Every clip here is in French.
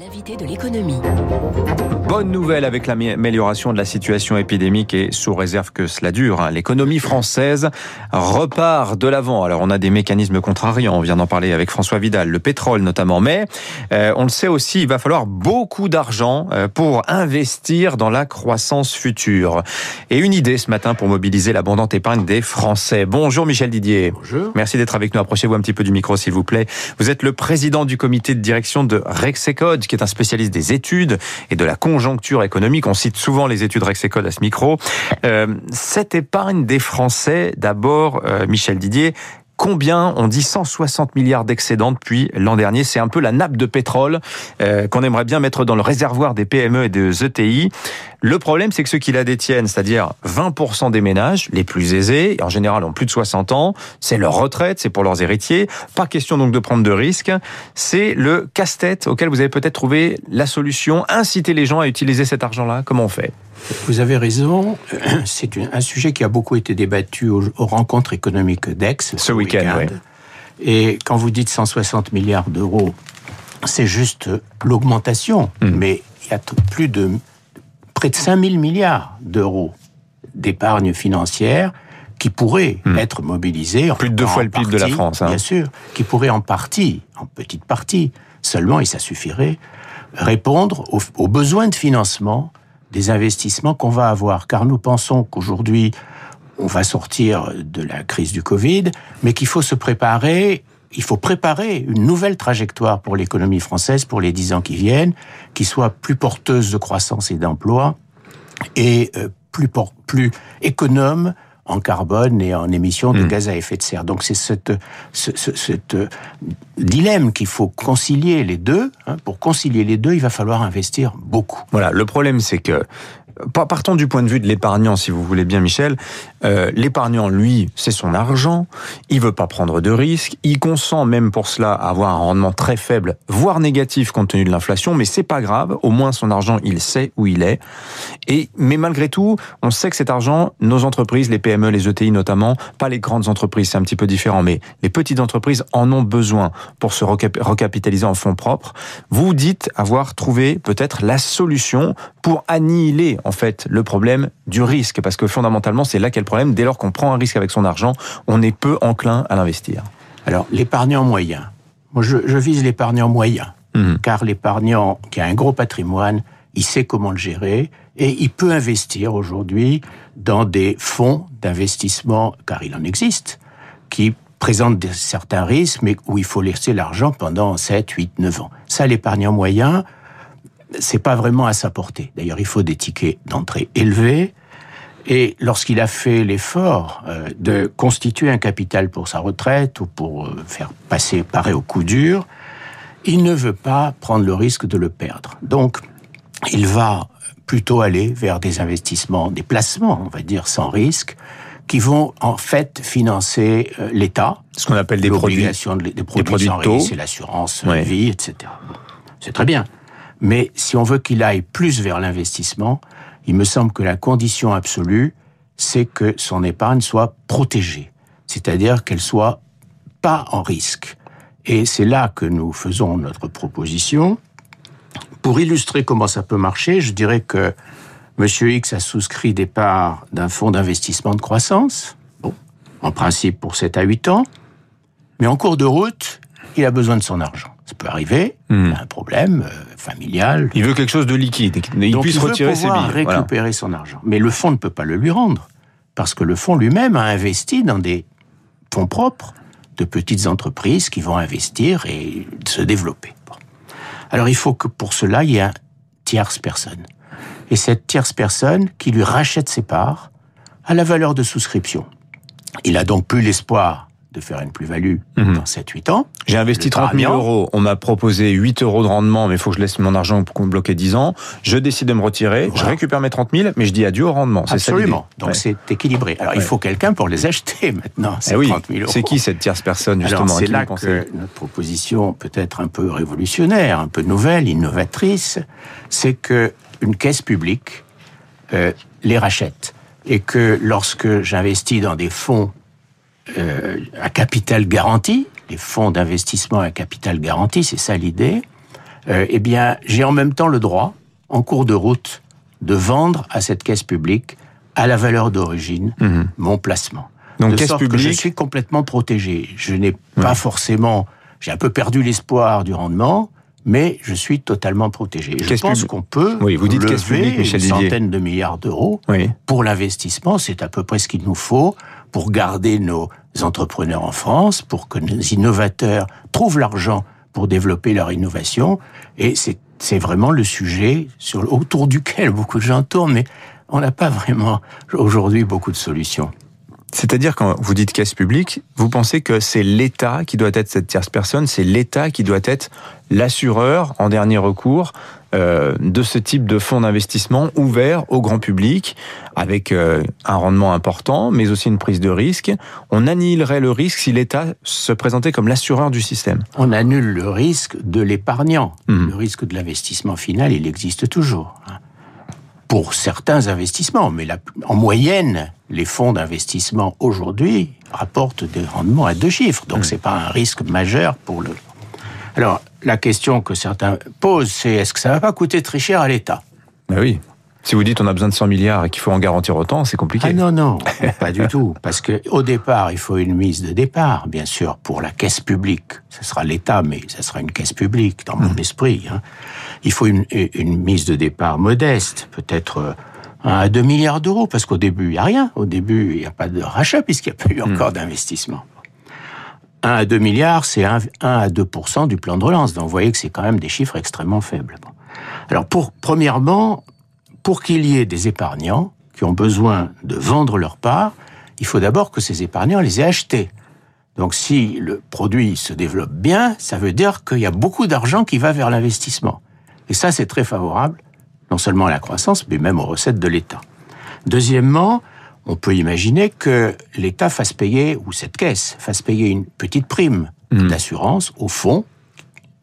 L'invité de l'économie. Bonne nouvelle avec l'amélioration de la situation épidémique et sous réserve que cela dure. hein. L'économie française repart de l'avant. Alors on a des mécanismes contrariants, on vient d'en parler avec François Vidal, le pétrole notamment, mais euh, on le sait aussi, il va falloir beaucoup d'argent euh, pour investir dans la croissance future. Et une idée ce matin pour mobiliser l'abondante épargne des Français. Bonjour Michel Didier. Bonjour. Merci d'être avec nous. Approchez-vous un petit peu du micro s'il vous plaît. Vous êtes le président du comité de direction de Rexecode qui est un spécialiste des études et de la conjoncture économique. On cite souvent les études Rexecode à ce micro. Euh, cette épargne des Français, d'abord, euh, Michel Didier, Combien On dit 160 milliards d'excédents depuis l'an dernier. C'est un peu la nappe de pétrole euh, qu'on aimerait bien mettre dans le réservoir des PME et des ETI. Le problème, c'est que ceux qui la détiennent, c'est-à-dire 20% des ménages les plus aisés, et en général ont plus de 60 ans, c'est leur retraite, c'est pour leurs héritiers. Pas question donc de prendre de risques. C'est le casse-tête auquel vous avez peut-être trouvé la solution. Inciter les gens à utiliser cet argent-là. Comment on fait? Vous avez raison. C'est un sujet qui a beaucoup été débattu aux, rencontres économiques d'Aix Ce week-end, oui. Et quand vous dites 160 milliards d'euros, c'est juste l'augmentation. Mm. Mais il y a plus de près de 5000 milliards d'euros d'épargne financière qui pourraient Mm. être mobilisés. Plus de deux fois le PIB de la France, hein. Bien sûr, qui pourraient en partie, en petite partie seulement, et ça suffirait, répondre aux, aux besoins de financement des investissements qu'on va avoir. Car nous pensons qu'aujourd'hui, on va sortir de la crise du Covid, mais qu'il faut se préparer, il faut préparer une nouvelle trajectoire pour l'économie française pour les dix ans qui viennent, qui soit plus porteuse de croissance et d'emploi et euh, plus, économe en carbone et en émissions de Mm. gaz à effet de serre. Donc c'est cette, ce, ce- cette, euh, dilemme qu'il faut concilier les deux. hein. Pour concilier les deux, il va falloir investir beaucoup. Voilà, le problème c'est que pa- partons du point de vue de l'épargnant, si vous voulez bien, Michel. Euh, l'épargnant, lui, c'est son argent. Il veut pas prendre de risques. Il consent même pour cela à avoir un rendement très faible, voire négatif compte tenu de l'inflation. Mais c'est pas grave. Au moins, son argent, il sait où il est. Et mais malgré tout, on sait que cet argent, nos entreprises, les PME, les ETI notamment, pas les grandes entreprises, c'est un petit peu différent, mais les petites entreprises en ont besoin pour se recap- recapitaliser en fonds propres. Vous dites avoir trouvé peut-être la solution pour annihiler en fait le problème du risque, parce que fondamentalement c'est là qu'est le problème. Dès lors qu'on prend un risque avec son argent, on est peu enclin à l'investir. Alors, l'épargnant moyen. Moi, je, je vise l'épargnant moyen. Mhm. Car l'épargnant qui a un gros patrimoine, il sait comment le gérer et il peut investir aujourd'hui dans des fonds d'investissement, car il en existe, qui présentent des- certains risques, mais où il faut laisser l'argent pendant 7, 8, 9 ans. Ça, l'épargnant moyen, c'est pas vraiment à sa portée. D'ailleurs, il faut des tickets d'entrée élevés. Et lorsqu'il a fait l'effort euh, de constituer un capital pour sa retraite ou pour euh, faire passer parer au coup dur, il ne veut pas prendre le risque de le perdre. Donc, il va plutôt aller vers des investissements, des placements, on va dire, sans risque, qui vont en fait financer euh, l'État, Ce qu'on appelle des produits. de- des produits, produits sans taux. risque, c'est l'assurance Ouais. vie, etc. C'est très bien. Mais si on veut qu'il aille plus vers l'investissement, il me semble que la condition absolue, c'est que son épargne soit protégée. C'est-à-dire qu'elle soit pas en risque. Et c'est là que nous faisons notre proposition. Pour illustrer comment ça peut marcher, je dirais que Monsieur X a souscrit des parts d'un fonds d'investissement de croissance, bon, en principe pour 7 à 8 ans, mais en cours de route, il a besoin de son argent. Ça peut arriver, il a un problème euh, familial. Il veut quelque chose de liquide, Donc puisse il veut retirer ses pouvoir. Voilà. récupérer son argent. Mais le fonds ne peut pas le lui rendre, parce que le fonds lui-même a investi dans des fonds propres de petites entreprises qui vont investir et se développer. Bon. Alors il faut que pour cela, il y ait un tierce personne. Et cette tierce personne qui lui rachète ses parts à la valeur de souscription. Il a donc plus l'espoir de faire une plus-value Mhm. dans 7-8 ans. J'ai investi Le 30 000 épargnant. euros. On m'a proposé 8 euros de rendement, mais il faut que je laisse mon argent pour qu'on me bloque 10 ans. Je décide de me retirer. Je récupère mes 30 000, mais je dis adieu au rendement. Ça. Absolument. Donc Ouais. c'est équilibré. Alors il faut quelqu'un pour les acheter maintenant, ces Eh oui. 30 000 euros. C'est qui cette tierce personne, justement c'est là que notre proposition peut être un peu révolutionnaire, un peu nouvelle, innovatrice, c'est que une caisse publique euh, les rachète et que lorsque j'investis dans des fonds euh, à capital garanti, les fonds d'investissement à capital garanti, c'est ça l'idée, euh, eh bien, j'ai en même temps le droit, en cours de route, de vendre à cette caisse publique, à la valeur d'origine, Mhm. mon placement. Donc, de caisse sorte que je publique- suis complètement protégé. Je n'ai pas forcément, j'ai un peu perdu l'espoir du rendement, mais je suis totalement protégé. Je Caisse pense publique- qu'on peut Oui, vous dites lever publique, une centaine de milliards d'euros Oui. pour l'investissement. C'est à peu près ce qu'il nous faut pour garder nos entrepreneurs en France, pour que nos innovateurs trouvent l'argent pour développer leur innovation. Et c'est vraiment le sujet sur, autour duquel beaucoup de gens tournent, mais on n'a pas vraiment aujourd'hui beaucoup de solutions. C'est-à-dire quand vous dites caisse publique, vous pensez que c'est l'État qui doit être cette tierce personne, c'est l'État qui doit être l'assureur en dernier recours euh, de ce type de fonds d'investissement ouvert au grand public avec euh, un rendement important, mais aussi une prise de risque. On annihilerait le risque si l'État se présentait comme l'assureur du système. On annule le risque de l'épargnant. Mhm. Le risque de l'investissement final, il existe toujours. Pour certains investissements, mais la- en moyenne, les fonds d'investissement aujourd'hui rapportent des rendements à deux chiffres. Donc c'est pas un risque majeur pour le. Alors la question que certains posent, c'est est-ce que ça va pas coûter très cher à l'État? Ben oui. Si vous dites on a besoin de 100 milliards et qu'il faut en garantir autant, c'est compliqué. Ah non, non, pas du tout. Parce que au départ, il faut une mise de départ, bien sûr, pour la caisse publique. Ce sera l'État, mais ce sera une caisse publique, dans mon esprit. hein. Il faut une, une mise de départ modeste, peut-être euh, 1 à 2 milliards d'euros, parce qu'au début, il n'y a rien. Au début, il n'y a pas de rachat, puisqu'il n'y a pas eu encore d'investissement. 1 à 2 milliards, c'est 1, à 2 du plan de relance. Donc vous voyez que c'est quand même des chiffres extrêmement faibles. Alors, pour, premièrement, pour qu'il y ait des épargnants qui ont besoin de vendre leur part, il faut d'abord que ces épargnants les aient achetés. Donc si le produit se développe bien, ça veut dire qu'il y a beaucoup d'argent qui va vers l'investissement. Et ça, c'est très favorable, non seulement à la croissance, mais même aux recettes de l'État. Deuxièmement, on peut imaginer que l'État fasse payer, ou cette caisse, fasse payer une petite prime d'assurance au fonds,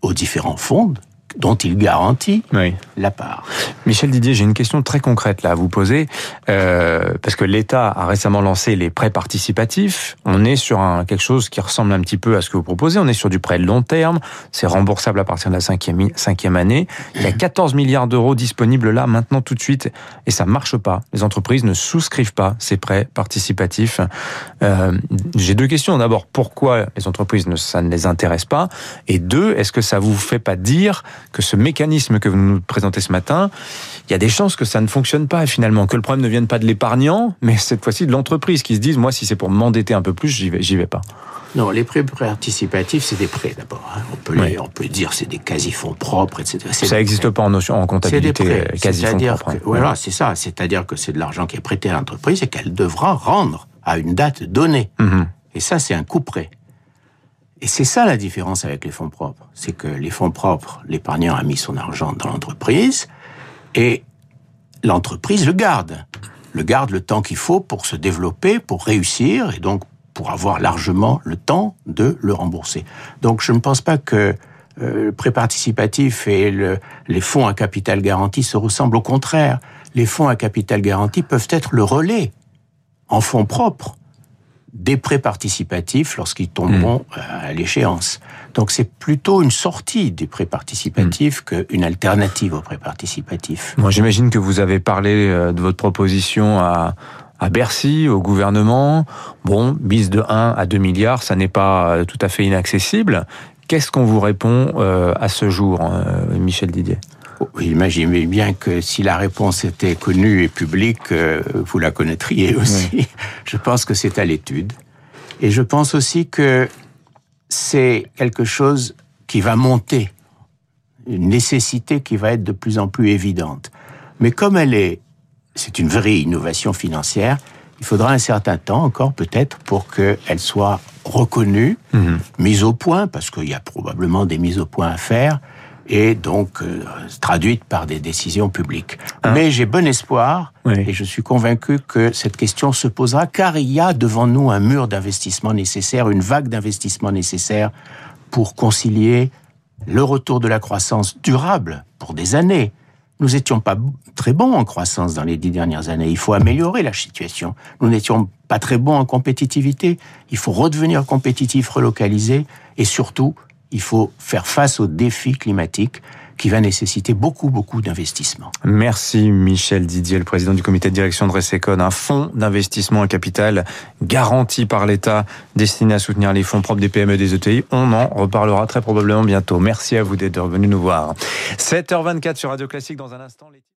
aux différents fonds dont il garantit Oui. la part. Michel Didier, j'ai une question très concrète là à vous poser, euh, parce que l'État a récemment lancé les prêts participatifs. On est sur un, quelque chose qui ressemble un petit peu à ce que vous proposez. On est sur du prêt de long terme. C'est remboursable à partir de la cinquième, cinquième année. Il y a 14 milliards d'euros disponibles là maintenant tout de suite, et ça marche pas. Les entreprises ne souscrivent pas ces prêts participatifs. Euh, j'ai deux questions. D'abord, pourquoi les entreprises ne, ça ne les intéresse pas? Et deux, est-ce que ça vous fait pas dire que ce mécanisme que vous nous présentez ce matin, il y a des chances que ça ne fonctionne pas finalement, que le problème ne vienne pas de l'épargnant, mais cette fois-ci de l'entreprise qui se dise, moi, si c'est pour m'endetter un peu plus, j'y vais, j'y vais pas. Non, les prêts participatifs, c'est des prêts d'abord. hein. On peut les- Oui. on peut dire c'est des quasi-fonds propres, etc. C'est Ça n'existe pas en, notion, en C'est des comptabilité prêts. euh, quasi fonds C'est-à-dire propres. que, voilà, c'est ça. C'est-à-dire que c'est de l'argent qui est prêté à l'entreprise et qu'elle devra rendre à une date donnée. Mhm. Et ça, c'est un coup prêt. Et c'est ça la différence avec les fonds propres. C'est que les fonds propres, l'épargnant a mis son argent dans l'entreprise et l'entreprise le garde. Le garde le temps qu'il faut pour se développer, pour réussir et donc pour avoir largement le temps de le rembourser. Donc je ne pense pas que euh, le prêt participatif et le- les fonds à capital garanti se ressemblent. Au contraire, les fonds à capital garanti peuvent être le relais en fonds propres des prêts participatifs lorsqu'ils tomberont euh, à l'échéance. Donc c'est plutôt une sortie des prêts participatifs qu'une alternative aux prêts participatifs. Moi, j'imagine que vous avez parlé euh, de votre proposition à, à Bercy, au gouvernement. Bon, mise de 1 à 2 milliards, ça n'est pas euh, tout à fait inaccessible. Qu'est-ce qu'on vous répond euh, à ce jour, Michel Didier? Imaginez bien que si la réponse était connue et publique, euh, vous la connaîtriez aussi. Je pense que c'est à l'étude. Et je pense aussi que c'est quelque chose qui va monter, une nécessité qui va être de plus en plus évidente. Mais comme elle est, c'est une vraie innovation financière, il faudra un certain temps encore peut-être pour qu'elle soit reconnue, mise au point, parce qu'il y a probablement des mises au point à faire, et donc euh, traduite par des décisions publiques. Mais j'ai bon espoir, Oui. et je suis convaincu que cette question se posera, car il y a devant nous un mur d'investissement nécessaire, une vague d'investissement nécessaire pour concilier le retour de la croissance durable pour des années. Nous étions pas très bons en croissance dans les dix dernières années. Il faut améliorer la situation. Nous n'étions pas très bons en compétitivité. Il faut redevenir compétitif, relocalisé, et surtout, il faut faire face aux défis climatiques qui va nécessiter beaucoup, beaucoup d'investissements. Merci Michel Didier, le président du comité de direction de Resecon, un fonds d'investissement en capital garanti par l'État destiné à soutenir les fonds propres des PME et des ETI. On en reparlera très probablement bientôt. Merci à vous d'être revenu nous voir. 7h24 sur Radio Classique dans un instant.